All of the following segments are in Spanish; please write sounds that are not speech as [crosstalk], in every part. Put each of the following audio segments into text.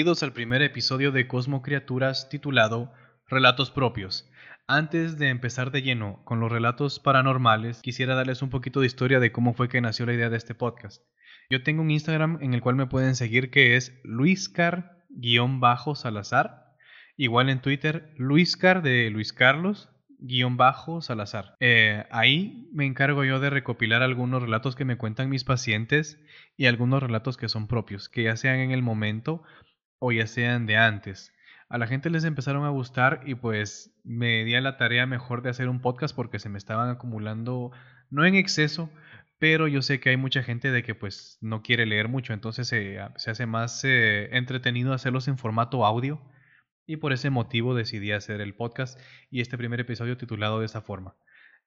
Bienvenidos al primer episodio de Cosmo Criaturas titulado Relatos Propios. Antes de empezar de lleno con los relatos paranormales, quisiera darles un poquito de historia de cómo fue que nació la idea de este podcast. Yo tengo un Instagram en el cual me pueden seguir que es luiscar-salazar. Igual en Twitter, luiscar de Luis Carlos guion bajo Salazar. Eh, ahí me encargo yo de recopilar algunos relatos que me cuentan mis pacientes y algunos relatos que son propios, que ya sean en el momento o ya sean de antes. A la gente les empezaron a gustar y pues me di a la tarea mejor de hacer un podcast porque se me estaban acumulando, no en exceso, pero yo sé que hay mucha gente de que pues no quiere leer mucho, entonces se hace más eh, entretenido hacerlos en formato audio y por ese motivo decidí hacer el podcast y este primer episodio titulado de esa forma.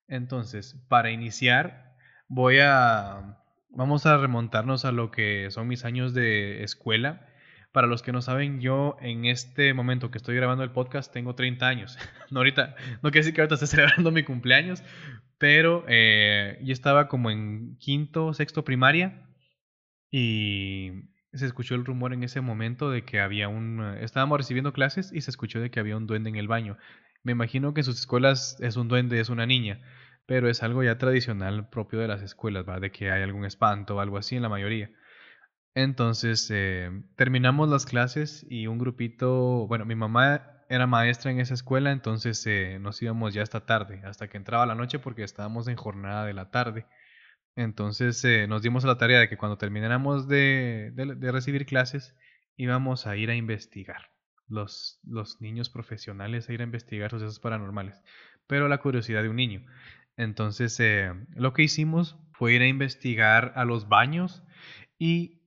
Entonces, para iniciar, voy a... Vamos a remontarnos a lo que son mis años de escuela. Para los que no saben, yo en este momento que estoy grabando el podcast tengo 30 años. [laughs] no ahorita, no quiere decir que ahorita esté [laughs] celebrando mi cumpleaños, pero eh, yo estaba como en quinto, sexto primaria y se escuchó el rumor en ese momento de que había un... Eh, estábamos recibiendo clases y se escuchó de que había un duende en el baño. Me imagino que en sus escuelas es un duende, es una niña, pero es algo ya tradicional propio de las escuelas, ¿va? De que hay algún espanto o algo así en la mayoría. Entonces, eh, terminamos las clases y un grupito, bueno, mi mamá era maestra en esa escuela, entonces eh, nos íbamos ya hasta tarde, hasta que entraba la noche porque estábamos en jornada de la tarde. Entonces eh, nos dimos a la tarea de que cuando termináramos de, recibir clases íbamos a ir a investigar. Los, los niños profesionales a ir a investigar sucesos paranormales. Pero la curiosidad de un niño. Entonces lo que hicimos fue ir a investigar a los baños y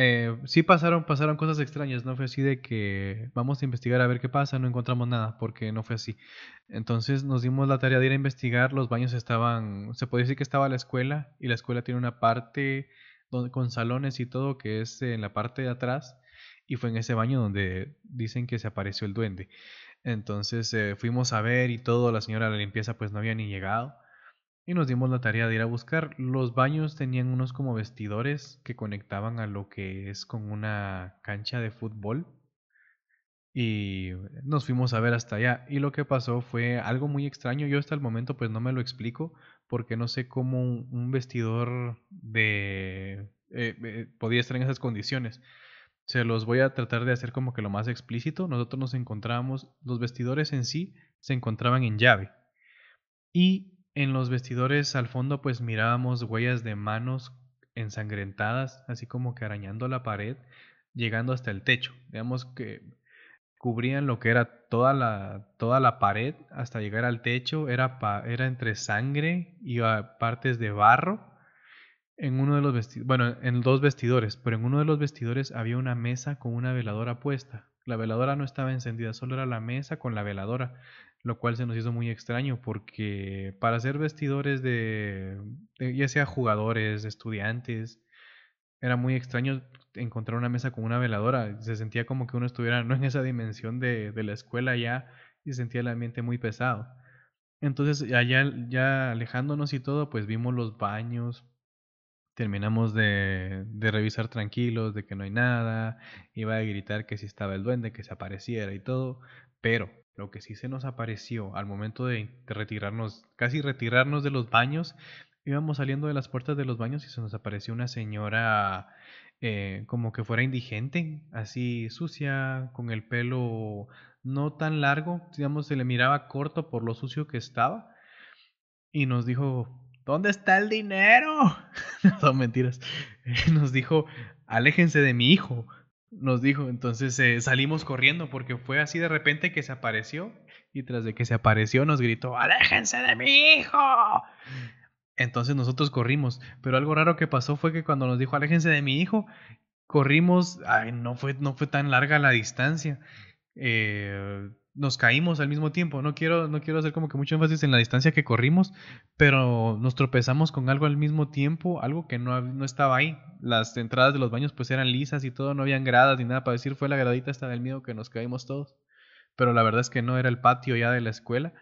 eh, sí pasaron, pasaron cosas extrañas, no fue así de que vamos a investigar a ver qué pasa, no encontramos nada, porque no fue así. Entonces nos dimos la tarea de ir a investigar, los baños estaban, se puede decir que estaba la escuela, y la escuela tiene una parte con salones y todo que es en la parte de atrás, y fue en ese baño donde dicen que se apareció el duende. Entonces eh, fuimos a ver y todo, la señora de la limpieza pues no había ni llegado y nos dimos la tarea de ir a buscar. Los baños tenían unos como vestidores que conectaban a lo que es con una cancha de fútbol. Y nos fuimos a ver hasta allá. Y lo que pasó fue algo muy extraño. Yo hasta el momento pues no me lo explico porque no sé cómo un, vestidor de... Eh, eh, podía estar en esas condiciones. Se los voy a tratar de hacer como que lo más explícito. Nosotros nos encontrábamos, los vestidores en sí se encontraban en llave. Y en los vestidores al fondo pues mirábamos huellas de manos ensangrentadas, así como que arañando la pared, llegando hasta el techo. Digamos que cubrían lo que era toda la, toda la pared hasta llegar al techo, era, era entre sangre y partes de barro. En uno de los vestidores, bueno, en dos vestidores, pero en uno de los vestidores había una mesa con una veladora puesta. La veladora no estaba encendida, solo era la mesa con la veladora lo cual se nos hizo muy extraño porque para hacer vestidores de, ya sea jugadores, estudiantes, era muy extraño encontrar una mesa con una veladora. Se sentía como que uno estuviera no en esa dimensión de, de la escuela ya y se sentía el ambiente muy pesado. Entonces, allá ya alejándonos y todo, pues vimos los baños, terminamos de, de, revisar tranquilos, de que no hay nada, iba a gritar que si estaba el duende, que se apareciera y todo, pero lo que sí se nos apareció al momento de retirarnos, casi retirarnos de los baños, íbamos saliendo de las puertas de los baños y se nos apareció una señora eh, como que fuera indigente, así sucia, con el pelo no tan largo, digamos, se le miraba corto por lo sucio que estaba. Y nos dijo, ¿dónde está el dinero? [laughs] no son mentiras. [laughs] Nos dijo, aléjense de mi hijo nos dijo. Entonces eh, salimos corriendo porque fue así de repente que se apareció y tras de que se apareció nos gritó, aléjense de mi hijo. Entonces nosotros corrimos, pero algo raro que pasó fue que cuando nos dijo, aléjense de mi hijo, corrimos, ay, no fue, no fue tan larga la distancia. Eh, nos caímos al mismo tiempo. No quiero, no quiero hacer como que mucho énfasis en la distancia que corrimos, pero nos tropezamos con algo al mismo tiempo, algo que no, no estaba ahí. Las entradas de los baños pues eran lisas y todo, no habían gradas ni nada para decir, fue la gradita hasta del miedo que nos caímos todos. Pero la verdad es que no era el patio ya de la escuela.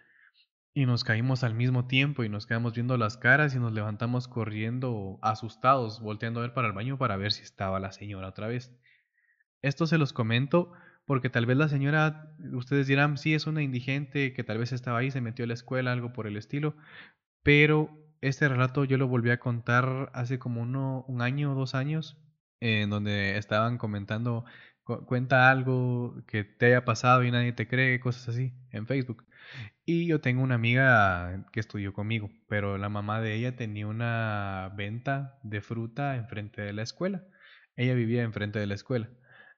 Y nos caímos al mismo tiempo y nos quedamos viendo las caras y nos levantamos corriendo asustados, volteando a ver para el baño para ver si estaba la señora otra vez. Esto se los comento porque tal vez la señora, ustedes dirán, sí, es una indigente que tal vez estaba ahí, se metió a la escuela, algo por el estilo, pero este relato yo lo volví a contar hace como uno, un año o dos años, en donde estaban comentando, cuenta algo que te haya pasado y nadie te cree, cosas así, en Facebook. Y yo tengo una amiga que estudió conmigo, pero la mamá de ella tenía una venta de fruta enfrente de la escuela. Ella vivía enfrente de la escuela.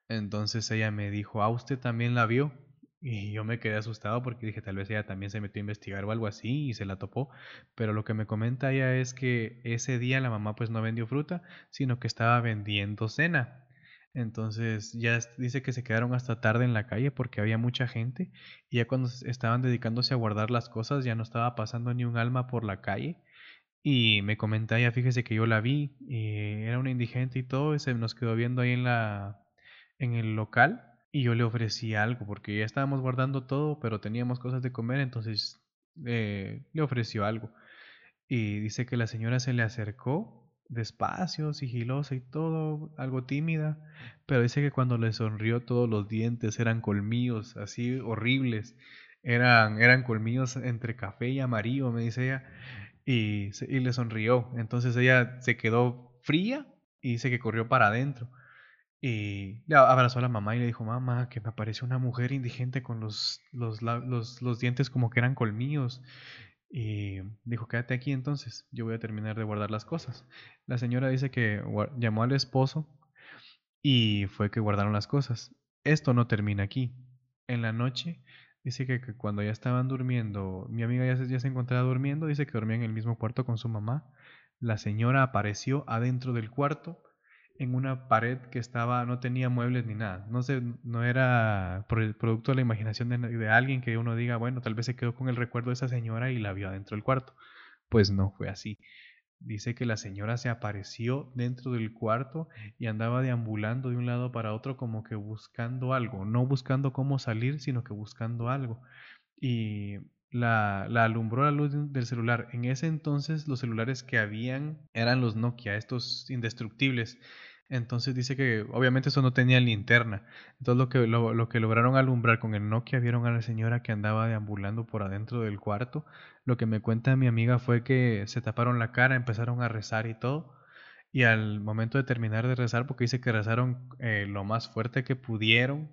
Entonces ella me dijo, ¿ah, usted también la vio? Y yo me quedé asustado porque dije, tal vez ella también se metió a investigar o algo así y se la topó. Pero lo que me comenta ella es que ese día la mamá pues no vendió fruta, sino que estaba vendiendo cena. Entonces ya dice que se quedaron hasta tarde en la calle porque había mucha gente y ya cuando estaban dedicándose a guardar las cosas ya no estaba pasando ni un alma por la calle. Y me comenta ella, fíjese que yo la vi, y era una indigente y todo, y se nos quedó viendo ahí en la en el local y yo le ofrecí algo porque ya estábamos guardando todo, pero teníamos cosas de comer, entonces eh, le ofreció algo. Y dice que la señora se le acercó despacio, sigilosa y todo, algo tímida, pero dice que cuando le sonrió todos los dientes eran colmillos así horribles, eran, eran colmillos entre café y amarillo, me dice ella, y, y le sonrió. Entonces ella se quedó fría y dice que corrió para adentro. Y le abrazó a la mamá y le dijo, mamá, que me apareció una mujer indigente con los, los, los, los dientes como que eran colmillos. Y dijo, quédate aquí entonces, yo voy a terminar de guardar las cosas. La señora dice que llamó al esposo y fue que guardaron las cosas. Esto no termina aquí. En la noche dice que, cuando ya estaban durmiendo, mi amiga ya se, ya se encontraba durmiendo, dice que dormía en el mismo cuarto con su mamá. La señora apareció adentro del cuarto en una pared que estaba, no tenía muebles ni nada. No sé, no era producto de la imaginación de, alguien que uno diga, bueno, tal vez se quedó con el recuerdo de esa señora y la vio adentro del cuarto. Pues no fue así. Dice que la señora se apareció dentro del cuarto y andaba deambulando de un lado para otro como que buscando algo, no buscando cómo salir, sino que buscando algo. Y la, la, alumbró la luz del celular. En ese entonces los celulares que habían eran los Nokia, estos indestructibles. Entonces dice que obviamente eso no tenía linterna. Entonces lo que, lo, que lograron alumbrar con el Nokia vieron a la señora que andaba deambulando por adentro del cuarto. Lo que me cuenta mi amiga fue que se taparon la cara, empezaron a rezar y todo. Y al momento de terminar de rezar, porque dice que rezaron eh, lo más fuerte que pudieron,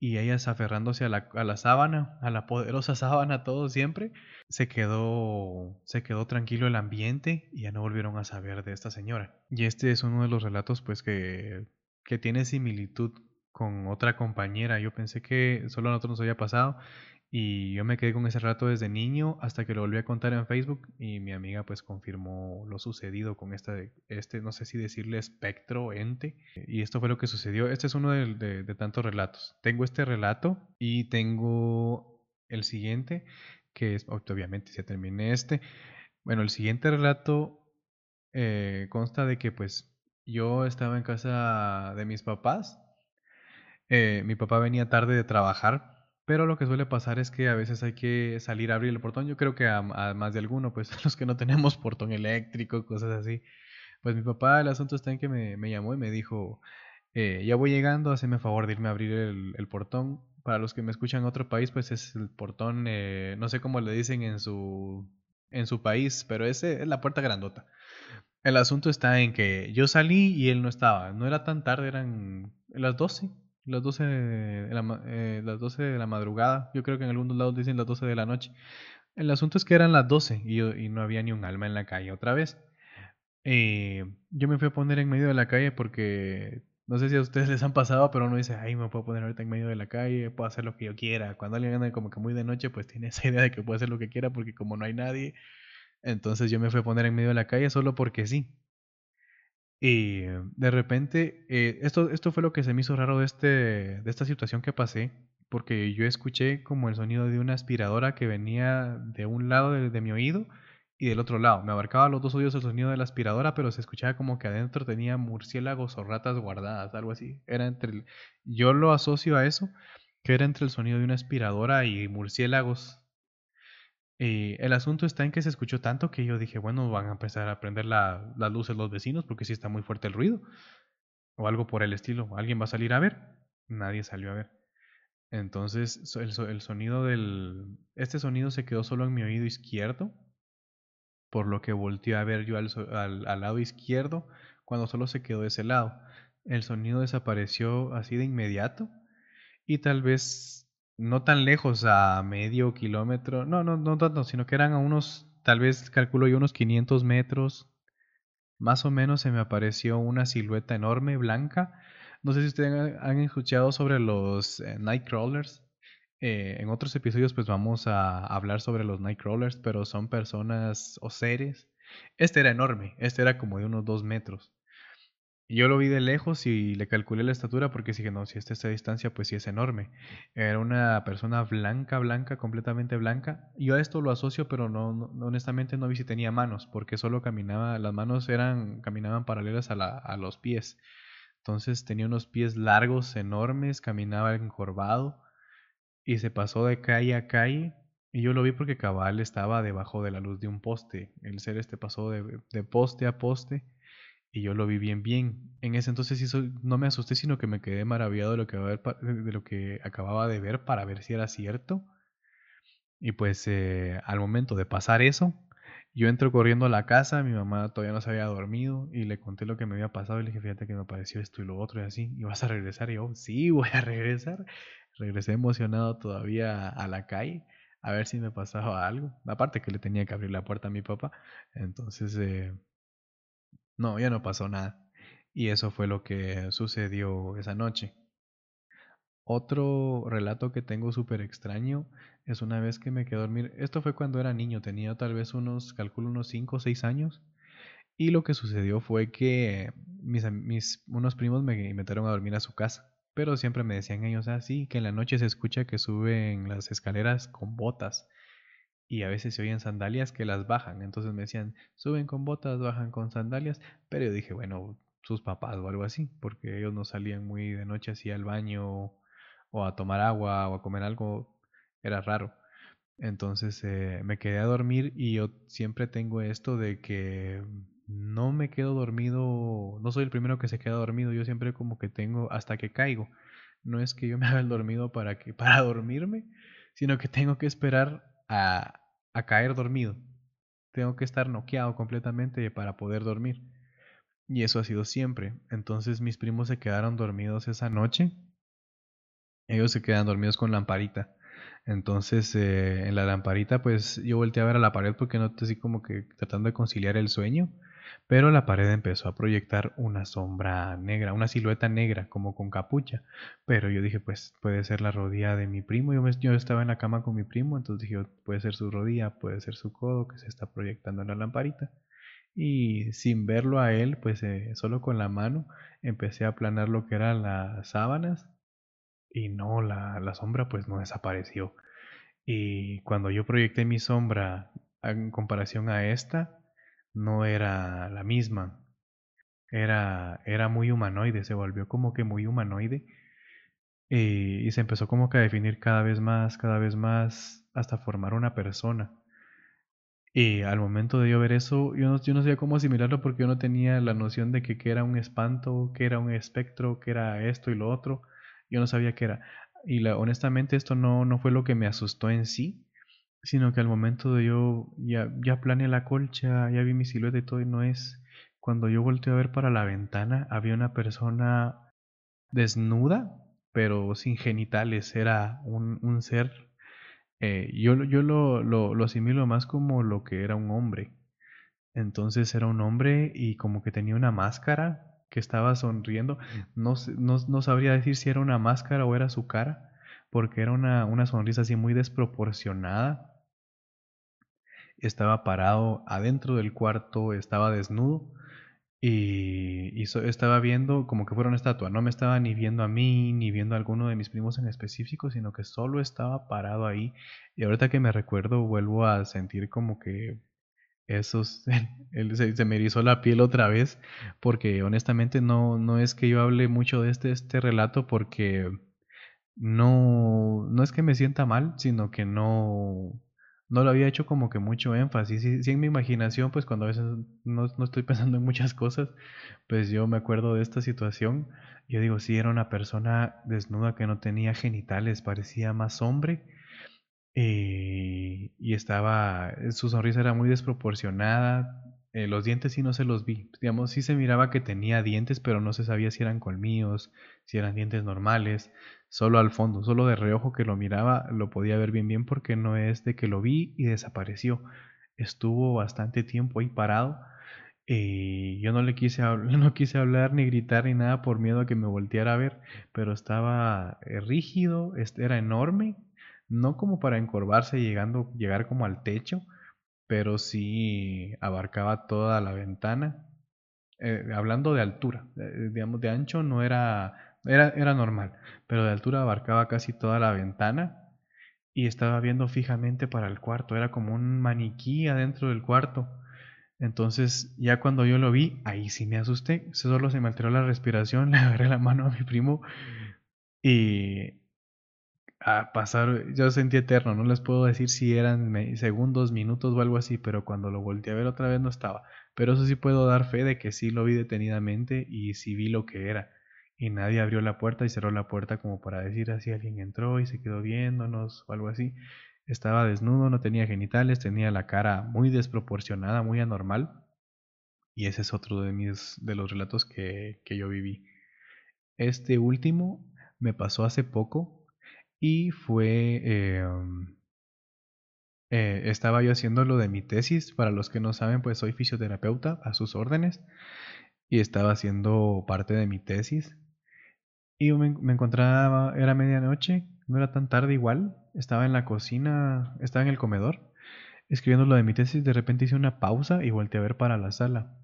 y ellas aferrándose a la, a la sábana, a la poderosa [laughs] sábana todo siempre, se quedó, se quedó tranquilo el ambiente y ya no volvieron a saber de esta señora. Y este es uno de los relatos pues que, que tiene similitud con otra compañera. Yo pensé que solo a nosotros nos había pasado y yo me quedé con ese rato desde niño hasta que lo volví a contar en Facebook y mi amiga pues confirmó lo sucedido con esta, este, no sé si decirle espectro, ente. Y esto fue lo que sucedió. Este es uno de, de, tantos relatos. Tengo este relato y tengo el siguiente, que es, obviamente ya terminé este. Bueno, el siguiente relato eh, consta de que pues yo estaba en casa de mis papás. Eh, mi papá venía tarde de trabajar pero lo que suele pasar es que a veces hay que salir a abrir el portón. Yo creo que a, más de alguno, pues [laughs] los que no tenemos portón eléctrico, cosas así. Pues mi papá, el asunto está en que me, llamó y me dijo, eh, ya voy llegando, hazme favor de irme a abrir el, portón. Para los que me escuchan en otro país, pues es el portón, eh, no sé cómo le dicen en su, en su país, pero ese es la puerta grandota. El asunto está en que yo salí y él no estaba. No era tan tarde, eran las 12 las 12 de la, eh, las 12 de la madrugada. Yo creo que en algunos lados dicen las 12 de la noche. El asunto es que eran las 12 y, y no había ni un alma en la calle otra vez. Eh, yo me fui a poner en medio de la calle porque no sé si a ustedes [laughs] les han pasado, pero uno dice, ay, me puedo poner ahorita en medio de la calle, puedo hacer lo que yo quiera. Cuando alguien anda como que muy de noche, pues tiene esa idea de que puede hacer lo que quiera porque como no hay nadie, entonces yo me fui a poner en medio de la calle solo porque sí. Y de repente, eh, esto, esto fue lo que se me hizo raro de, este, de esta situación que pasé, porque yo escuché como el sonido de una aspiradora que venía de un lado de, mi oído y del otro lado. Me abarcaba los dos oídos el sonido de la aspiradora, pero se escuchaba como que adentro tenía murciélagos o ratas guardadas, algo así. Era entre yo lo asocio a eso, que era entre el sonido de una aspiradora y murciélagos y el asunto está en que se escuchó tanto que yo dije, bueno, van a empezar a prender la, las luces los vecinos porque sí está muy fuerte el ruido. O algo por el estilo. Alguien va a salir a ver. nadie salió a ver. Entonces el, sonido del... Este sonido se quedó solo en mi oído izquierdo, por lo que volteé a ver yo al, al, lado izquierdo cuando solo se quedó ese lado. El sonido desapareció así de inmediato y tal vez no tan lejos, a medio kilómetro, no, no, no tanto, sino que eran a unos, tal vez calculo yo unos 500 metros, más o menos se me apareció una silueta enorme, blanca. No sé si ustedes han escuchado sobre los eh, Nightcrawlers. Eh, en otros episodios pues vamos a hablar sobre los Nightcrawlers, pero son personas o seres. Este era enorme, este era como de unos dos metros. Yo lo vi de lejos y le calculé la estatura porque dije, no, si esta es esta distancia, pues sí es enorme. Era una persona blanca, blanca, completamente blanca. Yo a esto lo asocio, pero no, honestamente no vi si tenía manos, porque solo caminaba, las manos eran, caminaban paralelas a, la, a los pies. Entonces tenía unos pies largos, enormes, caminaba encorvado y se pasó de calle a calle. Y yo lo vi porque cabal estaba debajo de la luz de un poste. El ser este pasó de, de poste a poste y yo lo vi bien bien. En ese entonces no me asusté, sino que me quedé maravillado de lo, que, de lo que acababa de ver para ver si era cierto. Y pues eh, al momento de pasar eso, yo entro corriendo a la casa, mi mamá todavía no se había dormido y le conté lo que me había pasado y le dije, fíjate que me pareció esto y lo otro y así, ¿y vas a regresar? Y yo, sí, voy a regresar. Regresé emocionado todavía a la calle a ver si me pasaba algo. Aparte que le tenía que abrir la puerta a mi papá. Entonces... Eh, no, ya no pasó nada. Y eso fue lo que sucedió esa noche. Otro relato que tengo súper extraño es una vez que me quedé a dormir. Esto fue cuando era niño, tenía tal vez unos, calculo unos 5 o 6 años. Y lo que sucedió fue que mis, mis unos primos me invitaron a dormir a su casa. Pero siempre me decían ellos así, ah, que en la noche se escucha que suben las escaleras con botas y a veces se oyen sandalias que las bajan. Entonces me decían, suben con botas, bajan con sandalias. Pero yo dije, bueno, sus papás o algo así, porque ellos no salían muy de noche así al baño o a tomar agua o a comer algo. Era raro. Entonces eh, me quedé a dormir y yo siempre tengo esto de que no me quedo dormido, no soy el primero que se queda dormido, yo siempre como que tengo hasta que caigo. No es que yo me haga el dormido para que [laughs] para dormirme, sino que tengo que esperar a, caer dormido. Tengo que estar noqueado completamente para poder dormir. Y eso ha sido siempre. Entonces mis primos se quedaron dormidos esa noche. Ellos se quedan dormidos con lamparita. Entonces eh, en la lamparita pues yo volteé a ver a la pared porque no así como que tratando de conciliar el sueño. Pero la pared empezó a proyectar una sombra negra, una silueta negra, como con capucha. Pero yo dije, pues puede ser la rodilla de mi primo. Yo, yo estaba en la cama con mi primo, entonces dije, puede ser su rodilla, puede ser su codo que se está proyectando en la lamparita. Y sin verlo a él, pues eh, solo con la mano, empecé a aplanar lo que eran las sábanas. Y no, la, la sombra pues no desapareció. Y cuando yo proyecté mi sombra en comparación a esta, no era la misma. Era, era muy humanoide, se volvió como que muy humanoide. Y, se empezó como que a definir cada vez más, cada vez más, hasta formar una persona. Y al momento de yo ver eso, yo no, yo no sabía cómo asimilarlo porque yo no tenía la noción de que, que era un espanto, que era un espectro, que era esto y lo otro. Yo no sabía qué era. Y honestamente esto no, no fue lo que me asustó en sí, sino que al momento de yo ya, ya planeé la colcha, ya vi mi silueta y todo, y no es. Cuando yo volteé a ver para la ventana, había una persona desnuda, pero sin genitales, era un, un ser. Eh, yo yo lo, lo, lo asimilo más como lo que era un hombre. Entonces era un hombre y como que tenía una máscara que estaba sonriendo. No, no, no sabría decir si era una máscara o era su cara, porque era una, una sonrisa así muy desproporcionada estaba parado adentro del cuarto, estaba desnudo y, estaba viendo como que fuera una estatua. No me estaba ni viendo a mí, ni viendo a alguno de mis primos en específico, sino que solo estaba parado ahí. Y ahorita que me recuerdo, vuelvo a sentir como que esos, [laughs] se, se, me erizó la piel otra vez, porque honestamente no, no es que yo hable mucho de este, este relato, porque no, no es que me sienta mal, sino que no, no lo había hecho como que mucho énfasis. Sí, en mi imaginación, pues cuando a veces no, no, estoy pensando en muchas cosas, pues yo me acuerdo de esta situación. Yo digo, sí, era una persona desnuda que no tenía genitales, parecía más hombre. Eh, y estaba, su sonrisa era muy desproporcionada, eh, los dientes sí no se los vi. Digamos, sí se miraba que tenía dientes, pero no se sabía si eran colmillos, si eran dientes normales. Solo al fondo, solo de reojo que lo miraba, lo podía ver bien bien porque no es de que lo vi y desapareció. Estuvo bastante tiempo ahí parado. y yo no le quise, [laughs] no quise hablar ni gritar ni nada por miedo a que me volteara a ver, pero estaba eh, rígido, era enorme, no como para encorvarse llegando, llegar como al techo, pero sí abarcaba toda la ventana. Eh, hablando de altura, eh, digamos, de ancho no era, era, era normal, pero de altura abarcaba casi toda la ventana y estaba viendo fijamente para el cuarto, era como un maniquí adentro del cuarto. Entonces, ya cuando yo lo vi, ahí sí me asusté, solo se me alteró la respiración, [laughs] le agarré la mano a mi primo y a pasar, yo sentí eterno, no les puedo decir si eran segundos, minutos o algo así, pero cuando lo volteé a ver otra vez no estaba. Pero eso sí puedo dar fe de que sí lo vi detenidamente y sí vi lo que era. Y nadie abrió la puerta y cerró la puerta como para decir así alguien entró y se quedó viéndonos o algo así. Estaba desnudo, no tenía genitales, tenía la cara muy desproporcionada, muy anormal. Y ese es otro de mis de los relatos que, que yo viví. Este último me pasó hace poco y fue, em, eh, estaba yo haciendo lo de mi tesis, para los que no saben, pues soy fisioterapeuta a sus órdenes y estaba haciendo parte de mi tesis. Y me, me encontraba, era medianoche, no era tan tarde igual, estaba en la cocina, estaba en el comedor, escribiendo lo de mi tesis, de repente hice una pausa y volteé a ver para la sala.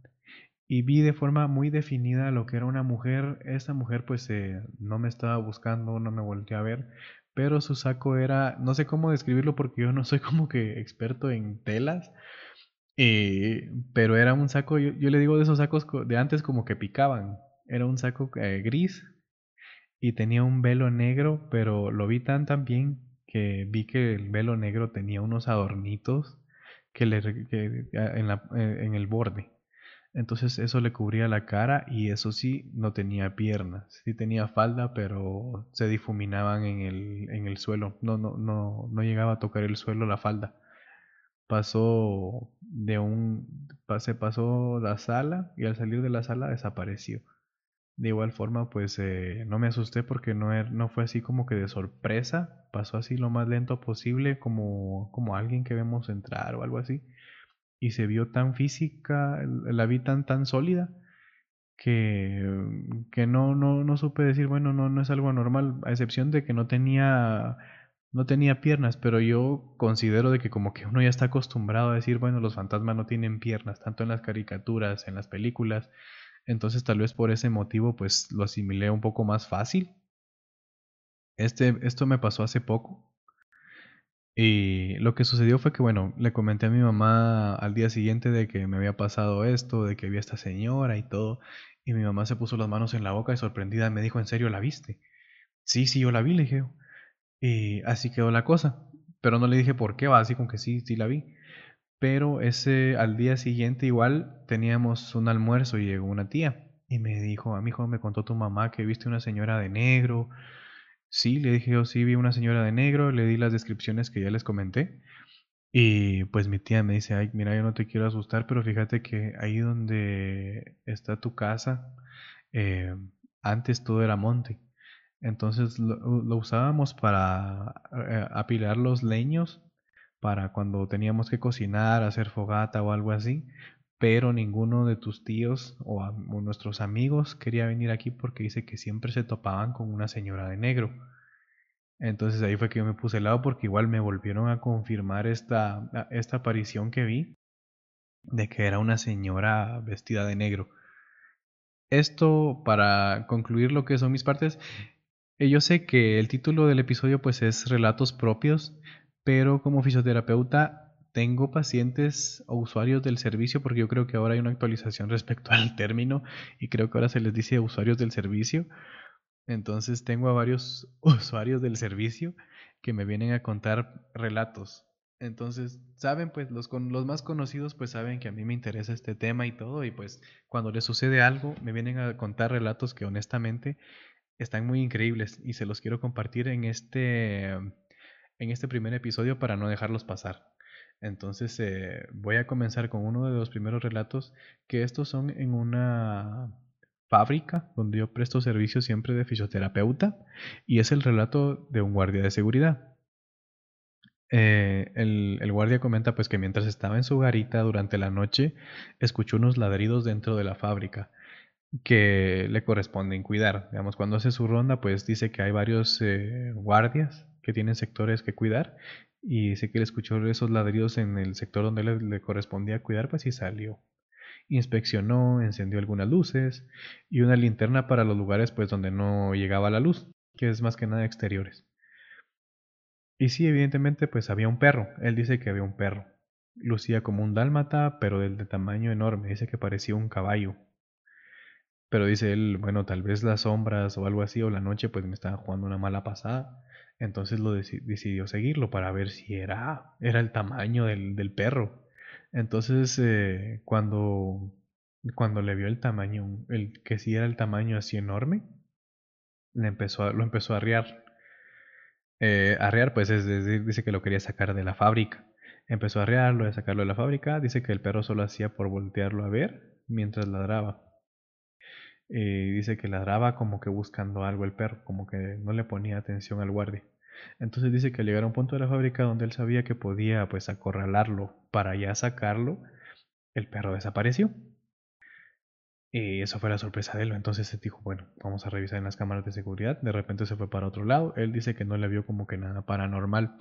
Y vi de forma muy definida lo que era una mujer. Esa mujer pues eh, no me estaba buscando, no me volteó a ver, pero su saco era, no sé cómo describirlo porque yo no soy como que experto en telas, eh, pero era un saco, yo, le digo de esos sacos de antes como que picaban, era un saco eh, gris y tenía un velo negro, pero lo vi tan tan bien que vi que el velo negro tenía unos adornitos que le, en, la, eh, en el borde. Entonces eso le cubría la cara y eso sí, no tenía piernas. Sí tenía falda, pero se difuminaban en el, en el suelo. No, no, no, no llegaba a tocar el suelo la falda. Pasó de un... Se pasó la sala y al salir de la sala desapareció. De igual forma, pues eh, no me asusté porque no, er, no fue así como que de sorpresa. Pasó así lo más lento posible, como, como alguien que vemos entrar o algo así y se vio tan física, la vi tan tan sólida que, que no, no, no supe decir, bueno, no, no es algo anormal, a excepción de que no tenía, no tenía piernas, pero yo considero de que como que uno ya está acostumbrado a decir, bueno, los fantasmas no tienen piernas, tanto en las caricaturas, en las películas, entonces tal vez por ese motivo pues lo asimilé un poco más fácil. Este, esto me pasó hace poco, y lo que sucedió fue que, bueno, le comenté a mi mamá al día siguiente de que me había pasado esto, de que vi a esta señora y todo. Y mi mamá se puso las manos en la boca y sorprendida me dijo, ¿en serio la viste? Sí, sí, yo la vi, le dije. Y así quedó la cosa. Pero no le dije por qué, así con que sí, sí la vi. Pero ese, al día siguiente igual teníamos un almuerzo y llegó una tía. Y me dijo, a mi hijo me contó tu mamá que viste una señora de negro Sí, le dije yo, sí, vi una señora de negro, le di las descripciones que ya les comenté. Y pues mi tía me dice, ay, mira, yo no te quiero asustar, pero fíjate que ahí donde está tu casa, eh, antes todo era monte. Entonces lo, usábamos para eh, apilar los leños, para cuando teníamos que cocinar, hacer fogata o algo así pero ninguno de tus tíos o, nuestros amigos quería venir aquí porque dice que siempre se topaban con una señora de negro. Entonces ahí fue que yo me puse al lado porque igual me volvieron a confirmar esta, esta aparición que vi de que era una señora vestida de negro. Esto para concluir lo que son mis partes. Eh, yo sé que el título del episodio pues es relatos propios, pero como fisioterapeuta tengo pacientes o usuarios del servicio, porque yo creo que ahora hay una actualización [laughs] respecto al término y creo que ahora se les dice usuarios del servicio. Entonces tengo a varios [laughs] usuarios del servicio que me vienen a contar relatos Entonces, saben, pues los, con, los más conocidos pues saben que a mí me interesa este tema y todo, y pues cuando les sucede algo me vienen a contar relatos que honestamente están muy increíbles y se los quiero compartir en este, en este primer episodio para no dejarlos pasar. Entonces eh, voy a comenzar con uno de los primeros relatos, que estos son en una fábrica donde yo presto servicio siempre de fisioterapeuta y es el relato de un guardia de seguridad. Eh, el, guardia comenta pues que mientras estaba en su garita durante la noche escuchó unos ladridos dentro de la fábrica que le corresponden cuidar. Digamos, cuando hace su ronda pues dice que hay varios eh, guardias que tienen sectores que cuidar y dice que él escuchó esos ladridos en el sector donde le, le correspondía cuidar pues y salió. Inspeccionó, encendió algunas luces y una linterna para los lugares pues donde no llegaba la luz, que es más que nada exteriores. Y sí, evidentemente, pues había un perro. Él dice que había un perro. Lucía como un dálmata, pero del de tamaño enorme. Dice que parecía un caballo. Pero dice él, bueno, tal vez las sombras o algo así, o la noche, pues me estaba jugando una mala pasada. Entonces lo decidió seguirlo para ver si era, era el tamaño del, del perro. Entonces, eh, cuando, cuando le vio el tamaño, el que sí era el tamaño así enorme, le empezó lo empezó a arriar eh, arrear, pues es decir, dice que lo quería sacar de la fábrica. Empezó a arrearlo, a sacarlo de la fábrica. Dice que el perro solo hacía por voltearlo a ver mientras ladraba. Y dice que ladraba como que buscando algo el perro, como que no le ponía atención al guardia. Entonces dice que al llegar a un punto de la fábrica donde él sabía que podía pues acorralarlo para ya sacarlo, el perro desapareció. Y eso fue la sorpresa de él. Entonces se dijo, bueno, vamos a revisar en las cámaras de seguridad. De repente se fue para otro lado. Él dice que no le vio como que nada paranormal.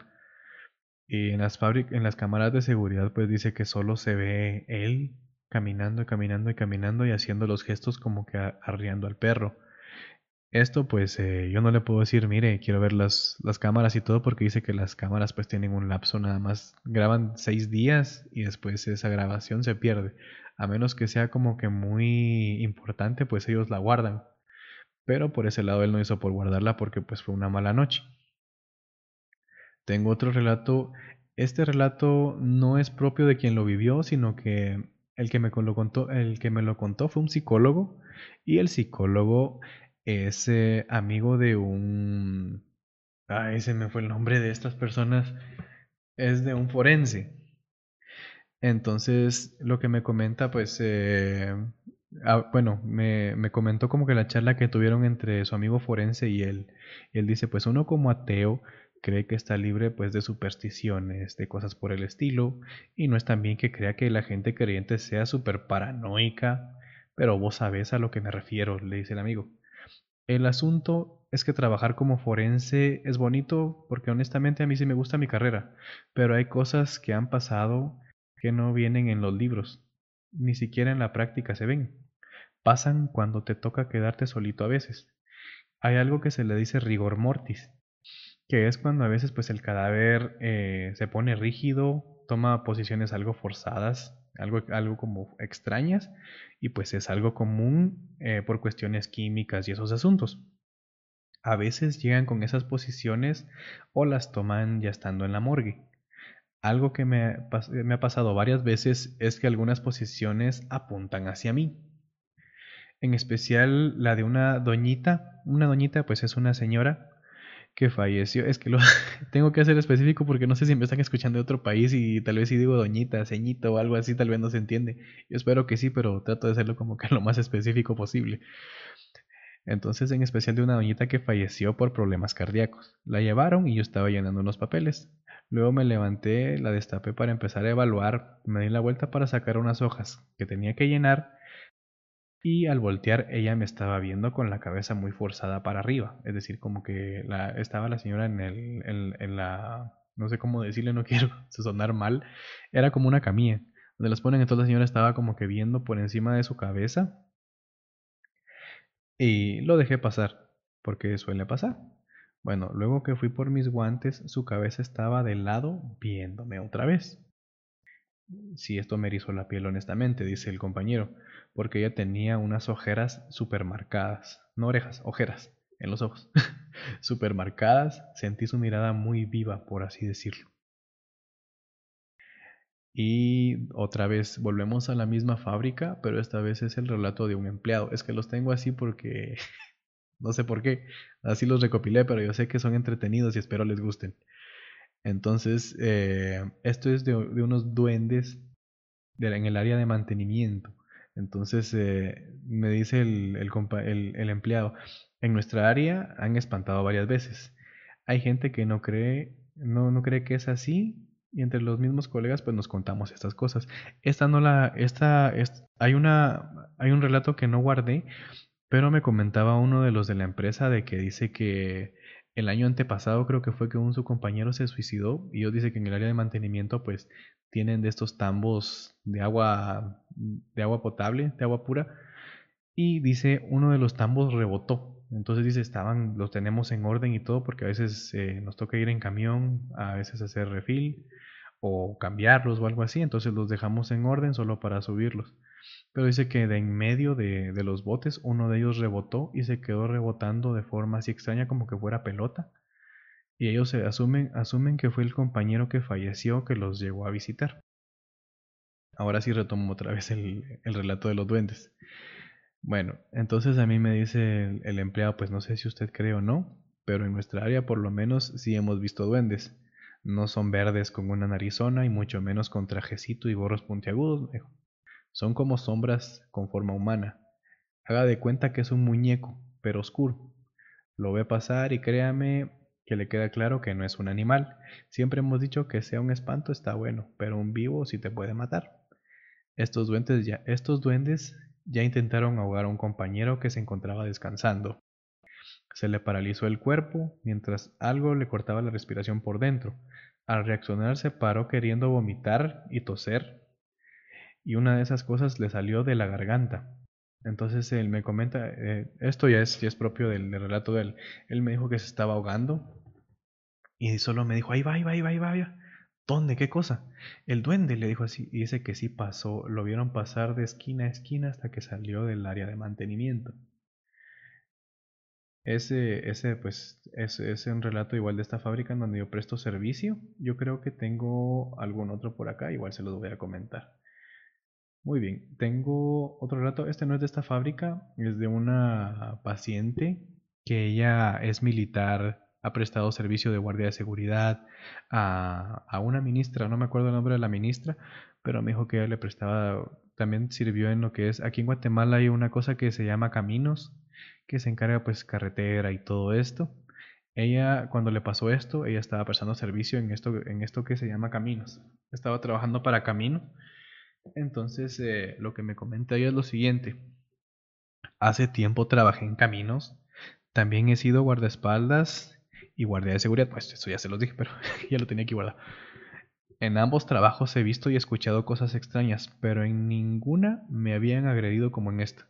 Y en las, en las cámaras de seguridad pues dice que solo se ve él caminando y caminando y caminando y haciendo los gestos como que arriando al perro. Esto pues eh, yo no le puedo decir, mire, quiero ver las, las cámaras y todo porque dice que las cámaras pues tienen un lapso nada más, graban seis días y después esa grabación se pierde a menos que sea como que muy importante, pues ellos la guardan. Pero por ese lado él no hizo por guardarla porque pues fue una mala noche. Tengo otro relato. Este relato no es propio de quien lo vivió, sino que el que me lo contó, el que me lo contó fue un psicólogo y el psicólogo es eh, amigo de un ah, ese me fue el nombre de estas personas es de un forense. Entonces, lo que me comenta, pues, eh, ah, bueno, me, me, comentó como que la charla que tuvieron entre su amigo forense y él, él dice, pues uno como ateo cree que está libre pues de supersticiones, de cosas por el estilo, y no es también que crea que la gente creyente sea súper paranoica, pero vos sabés a lo que me refiero, le dice el amigo. El asunto es que trabajar como forense es bonito porque honestamente a mí sí me gusta mi carrera, pero hay cosas que han pasado que no vienen en los libros, ni siquiera en la práctica se ven. Pasan cuando te toca quedarte solito a veces. Hay algo que se le dice rigor mortis, que es cuando a veces pues el cadáver eh, se pone rígido, toma posiciones algo forzadas, algo, algo como extrañas, y pues es algo común eh, por cuestiones químicas y esos asuntos. A veces llegan con esas posiciones o las toman ya estando en la morgue. Algo que me, ha pasado varias veces es que algunas posiciones apuntan hacia mí. En especial la de una doñita. Una doñita pues es una señora que falleció. Es que lo [laughs] tengo que hacer específico porque no sé si me están escuchando de otro país y tal vez si digo doñita, ceñito o algo así, tal vez no se entiende. Yo espero que sí, pero trato de hacerlo como que [laughs] lo más específico posible. Entonces, en especial de una doñita que falleció por problemas cardíacos. La llevaron y yo estaba llenando unos papeles. Luego me levanté, la destapé para empezar a evaluar, me di la vuelta para sacar unas hojas que tenía que llenar y al voltear ella me estaba viendo con la cabeza muy forzada para arriba, es decir, como que la, estaba la señora en, el, en, la, no sé cómo decirle, no [laughs] quiero sonar mal, era como una camilla, donde las ponen, entonces la señora estaba como que viendo por encima de su cabeza y lo dejé pasar, porque suele pasar. Bueno, luego que fui por mis guantes, su cabeza estaba de lado viéndome otra vez. Si esto me erizó la piel honestamente, dice el compañero, porque ella tenía unas ojeras supermarcadas, no orejas, ojeras en los ojos, [laughs] supermarcadas, sentí su mirada muy viva, por así decirlo. Y otra vez volvemos a la misma fábrica, pero esta vez es el relato de un empleado. Es que los tengo así porque [laughs] no sé por qué. Así los recopilé, pero yo sé que son entretenidos y espero les gusten. Entonces, eh, esto es de, unos duendes en el área de mantenimiento. Entonces, eh, me dice el, empleado, en nuestra área han espantado varias veces. Hay gente que no cree, no, no cree que es así y entre los mismos colegas pues nos contamos estas cosas. Esta no la, esta, hay una, hay un relato que no guardé, pero me comentaba uno de los de la empresa de que dice que el año antepasado creo que fue que un su compañero se suicidó y ellos dice que en el área de mantenimiento pues tienen de estos tambos de agua de agua potable, de agua pura y dice uno de los tambos rebotó. Entonces dice, estaban, los tenemos en orden y todo porque a veces eh, nos toca ir en camión, a veces hacer refil o cambiarlos o algo así, entonces los dejamos en orden solo para subirlos. Pero dice que de en medio de, los botes uno de ellos rebotó y se quedó rebotando de forma así extraña como que fuera pelota. Y ellos se asumen, asumen que fue el compañero que falleció que los llegó a visitar. Ahora sí retomo otra vez el, relato de los duendes. Bueno, entonces a mí me dice el, el, empleado, pues no sé si usted cree o no, pero en nuestra área por lo menos sí hemos visto duendes. No son verdes con una narizona y mucho menos con trajecito y gorros puntiagudos, son como sombras con forma humana. Haga de cuenta que es un muñeco, pero oscuro. Lo ve pasar y créame que le queda claro que no es un animal. Siempre hemos dicho que sea un espanto está bueno, pero un vivo sí te puede matar. Estos duendes ya, estos duendes ya intentaron ahogar a un compañero que se encontraba descansando. Se le paralizó el cuerpo mientras algo le cortaba la respiración por dentro. Al reaccionar se paró queriendo vomitar y toser y una de esas cosas le salió de la garganta. Entonces él me comenta, eh, esto ya es, propio del, relato de él. Él me dijo que se estaba ahogando y solo me dijo, ahí va, ahí va, ahí va, ahí va. ¿Dónde? ¿Qué cosa? El duende le dijo así y dice que sí pasó, lo vieron pasar de esquina a esquina hasta que salió del área de mantenimiento. Ese, ese, pues, es, es un relato igual de esta fábrica en donde yo presto servicio. Yo creo que tengo algún otro por acá, igual se los voy a comentar. Muy bien, tengo otro relato. Este no es de esta fábrica, es de una paciente que ella es militar, ha prestado servicio de guardia de seguridad a, a una ministra, no me acuerdo el nombre de la ministra, pero me dijo que ella le prestaba, también sirvió en lo que es, aquí en Guatemala hay una cosa que se llama caminos, que se encarga pues carretera y todo esto. Ella, cuando le pasó esto, ella estaba prestando servicio en esto, en esto que se llama caminos. Estaba trabajando para Camino entonces, eh, lo que me comenta ella es lo siguiente. Hace tiempo trabajé en caminos. También he sido guardaespaldas y guardia de seguridad. Pues eso ya se los dije, pero [laughs] ya lo tenía aquí guardado. En ambos trabajos he visto y escuchado cosas extrañas, pero en ninguna me habían agredido como en esta.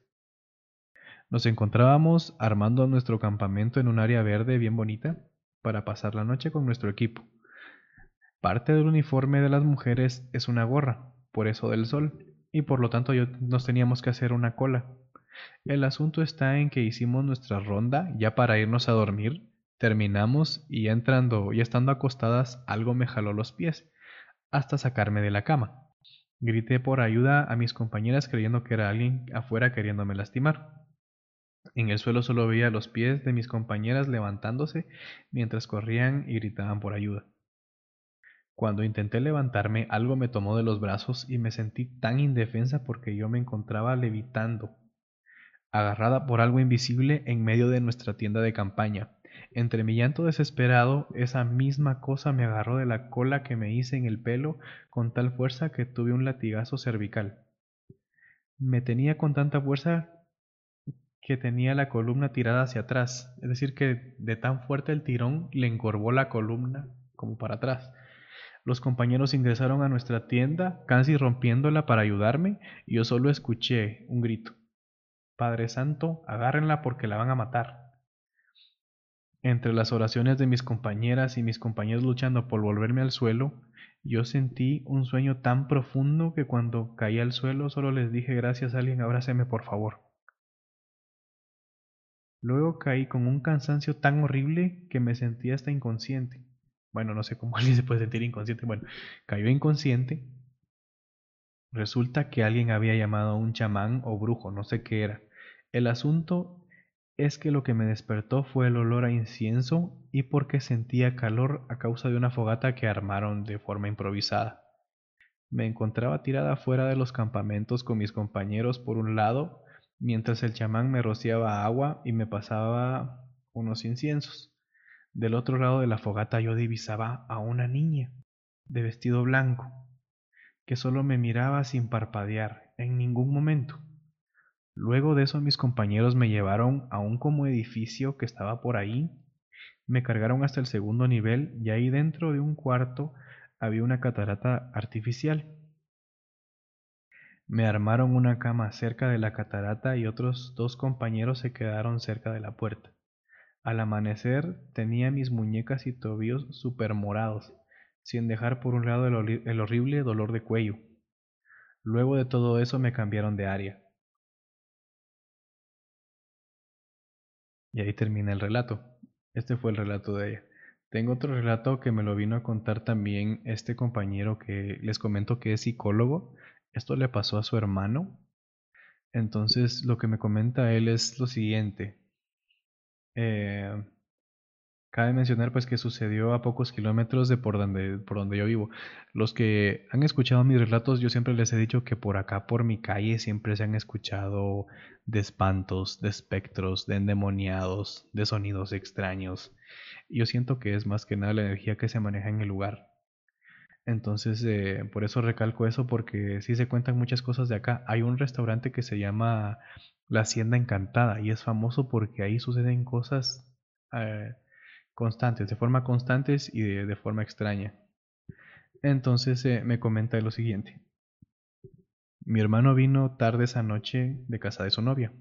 Nos encontrábamos armando nuestro campamento en un área verde bien bonita para pasar la noche con nuestro equipo. Parte del uniforme de las mujeres es una gorra, por eso del sol, y por lo tanto yo, nos teníamos que hacer una cola. El asunto está en que hicimos nuestra ronda ya para irnos a dormir, terminamos y entrando y estando acostadas algo me jaló los pies hasta sacarme de la cama. Grité por ayuda a mis compañeras creyendo que era alguien afuera queriéndome lastimar. En el suelo solo veía los pies de mis compañeras levantándose mientras corrían y gritaban por ayuda. Cuando intenté levantarme, algo me tomó de los brazos y me sentí tan indefensa porque yo me encontraba levitando, agarrada por algo invisible en medio de nuestra tienda de campaña. Entre mi llanto desesperado, esa misma cosa me agarró de la cola que me hice en el pelo con tal fuerza que tuve un latigazo cervical. Me tenía con tanta fuerza que tenía la columna tirada hacia atrás, es decir, que de tan fuerte el tirón le encorvó la columna como para atrás. Los compañeros ingresaron a nuestra tienda, casi rompiéndola para ayudarme, y yo solo escuché un grito. Padre Santo, agárrenla porque la van a matar. Entre las oraciones de mis compañeras y mis compañeros luchando por volverme al suelo, yo sentí un sueño tan profundo que cuando caí al suelo solo les dije gracias a alguien, abráceme por favor. Luego caí con un cansancio tan horrible que me sentí hasta inconsciente. Bueno, no sé cómo [laughs] alguien se puede sentir inconsciente. Bueno, cayó inconsciente Resulta que alguien había llamado a un chamán o brujo, no sé qué era. El asunto es que lo que me despertó fue el olor a incienso y porque sentía calor a causa de una fogata que armaron de forma improvisada. Me encontraba tirada fuera de los campamentos con mis compañeros por un lado, mientras el chamán me rociaba agua y me pasaba unos inciensos. Del otro lado de la fogata yo divisaba a una niña, de vestido blanco, que solo me miraba sin parpadear en ningún momento. Luego de eso mis compañeros me llevaron a un como edificio que estaba por ahí, me cargaron hasta el segundo nivel y ahí dentro de un cuarto había una catarata artificial. Me armaron una cama cerca de la catarata y otros dos compañeros se quedaron cerca de la puerta. Al amanecer tenía mis muñecas y tobillos supermorados, sin dejar por un lado el, el, horrible dolor de cuello. Luego de todo eso me cambiaron de área. Y ahí termina el relato. Este fue el relato de ella. Tengo otro relato que me lo vino a contar también este compañero que les comento que es psicólogo. Esto le pasó a su hermano. Entonces lo que me comenta él es lo siguiente. Eh, cabe mencionar pues que sucedió a pocos kilómetros de por donde, por donde yo vivo. Los que han escuchado mis relatos, yo siempre les he dicho que por acá, por mi calle, siempre se han escuchado de espantos, de espectros, de endemoniados, de sonidos extraños yo siento que es más que nada la energía que se maneja en el lugar. Entonces, eh, por eso recalco eso, porque sí se cuentan muchas cosas de acá. Hay un restaurante que se llama La Hacienda Encantada y es famoso porque ahí suceden cosas eh, constantes, de forma constantes y de, forma extraña. Entonces eh, me comenta lo siguiente. Mi hermano vino tarde esa noche de casa de su novia.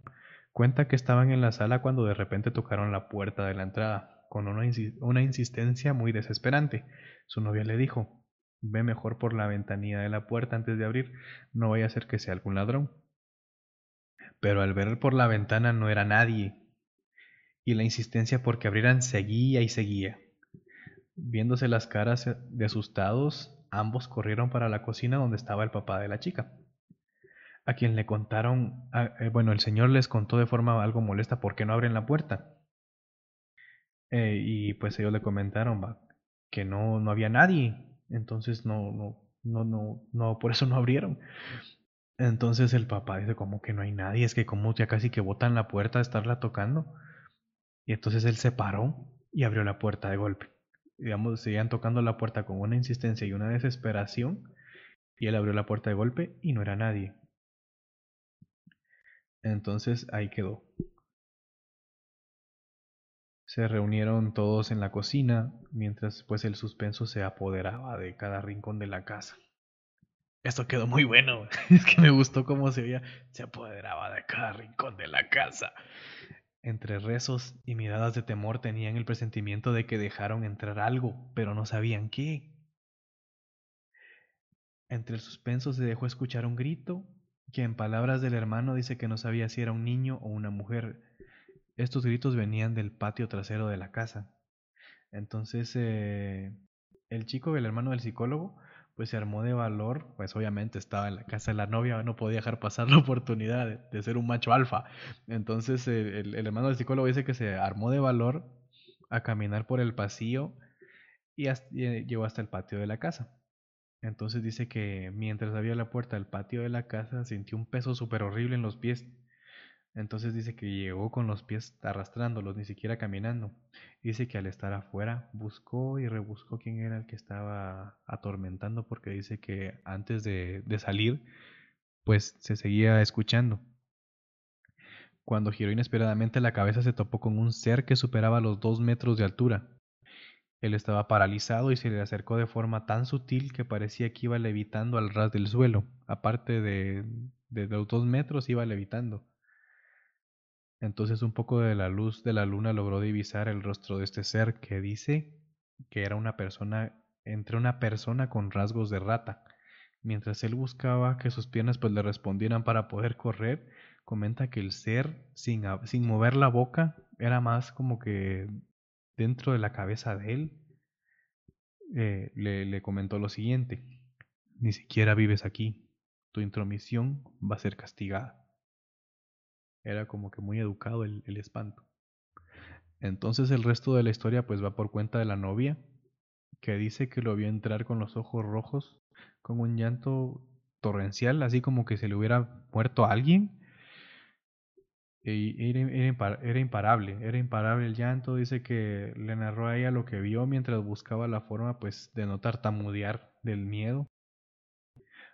Cuenta que estaban en la sala cuando de repente tocaron la puerta de la entrada con una, insistencia muy desesperante. Su novia le dijo, ve mejor por la ventanilla de la puerta antes de abrir, no vaya a ser que sea algún ladrón. Pero al ver por la ventana no era nadie, y la insistencia porque abrieran seguía y seguía. Viéndose las caras de asustados, ambos corrieron para la cocina donde estaba el papá de la chica. A quien le contaron, eh, bueno, el señor les contó de forma algo molesta por qué no abren la puerta. Eh, y pues ellos le comentaron que no, no había nadie. Entonces no, no, no, no, no, por eso no abrieron. Entonces el papá dice, como que no hay nadie? Es que como ya casi que botan la puerta de estarla tocando. Y entonces él se paró y abrió la puerta de golpe. Digamos, seguían tocando la puerta con una insistencia y una desesperación. Y él abrió la puerta de golpe y no era nadie. Entonces ahí quedó. Se reunieron todos en la cocina, mientras pues el suspenso se apoderaba de cada rincón de la casa. Esto quedó muy bueno, [laughs] es que me gustó cómo se veía, se apoderaba de cada rincón de la casa. Entre rezos y miradas de temor tenían el presentimiento de que dejaron entrar algo, pero no sabían qué. Entre el suspenso se dejó escuchar un grito, que en palabras del hermano dice que no sabía si era un niño o una mujer, estos gritos venían del patio trasero de la casa. Entonces, eh, el chico, el hermano del psicólogo, pues se armó de valor, pues obviamente estaba en la casa de la novia, no podía dejar pasar [laughs] la oportunidad de, ser un macho alfa. Entonces, el, hermano del psicólogo dice que se armó de valor a caminar por el pasillo y, y eh, llegó hasta el patio de la casa. Entonces dice que mientras había la puerta del patio de la casa sintió un peso súper horrible en los pies entonces dice que llegó con los pies arrastrándolos, ni siquiera caminando. Dice que al estar afuera buscó y rebuscó quién era el que estaba atormentando porque dice que antes de, salir pues se seguía escuchando. Cuando giró inesperadamente la cabeza se topó con un ser que superaba los dos metros de altura. Él estaba paralizado y se le acercó de forma tan sutil que parecía que iba levitando al ras del suelo. Aparte de, de los dos metros iba levitando. Entonces un poco de la luz de la luna logró divisar el rostro de este ser que dice que era una persona, entre una persona con rasgos de rata. Mientras él buscaba que sus piernas pues le respondieran para poder correr, comenta que el ser, sin, sin mover la boca, era más como que dentro de la cabeza de él, eh, le, le comentó lo siguiente, ni siquiera vives aquí, tu intromisión va a ser castigada. Era como que muy educado el, el espanto. Entonces el resto de la historia pues va por cuenta de la novia, que dice que lo vio entrar con los ojos rojos, con un llanto torrencial, así como que se le hubiera muerto a alguien. Y era, era, imparable, era imparable el llanto. Dice que le narró a ella lo que vio mientras buscaba la forma pues de no tartamudear del miedo.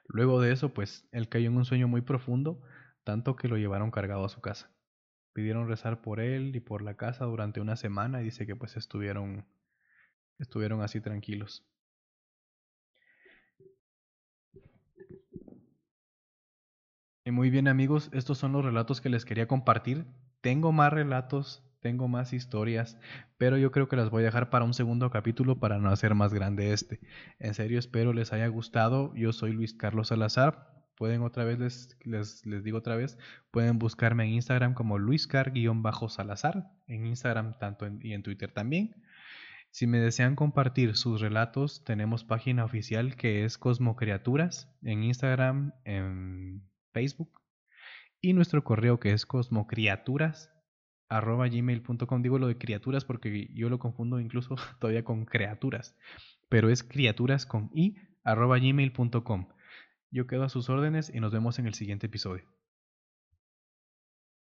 Luego de eso, pues él cayó en un sueño muy profundo, tanto que lo llevaron cargado a su casa. Pidieron rezar por él y por la casa durante una semana y dice que pues estuvieron estuvieron así tranquilos. Muy bien amigos, estos son los relatos que les quería compartir. Tengo más relatos, tengo más historias, pero yo creo que las voy a dejar para un segundo capítulo para no hacer más grande este. En serio, espero les haya gustado. Yo soy Luis Carlos Salazar. Pueden otra vez, les, les, les digo otra vez, pueden buscarme en Instagram como luiscar-salazar, en Instagram tanto y en Twitter también. Si me desean compartir sus relatos, tenemos página oficial que es Cosmocreaturas en Instagram, en Facebook y nuestro correo que es cosmocriaturas@gmail.com. Digo lo de criaturas porque yo lo confundo incluso [laughs] todavía con creaturas, pero es criaturas con i arroba gmail.com. Yo quedo a sus órdenes y nos vemos en el siguiente episodio.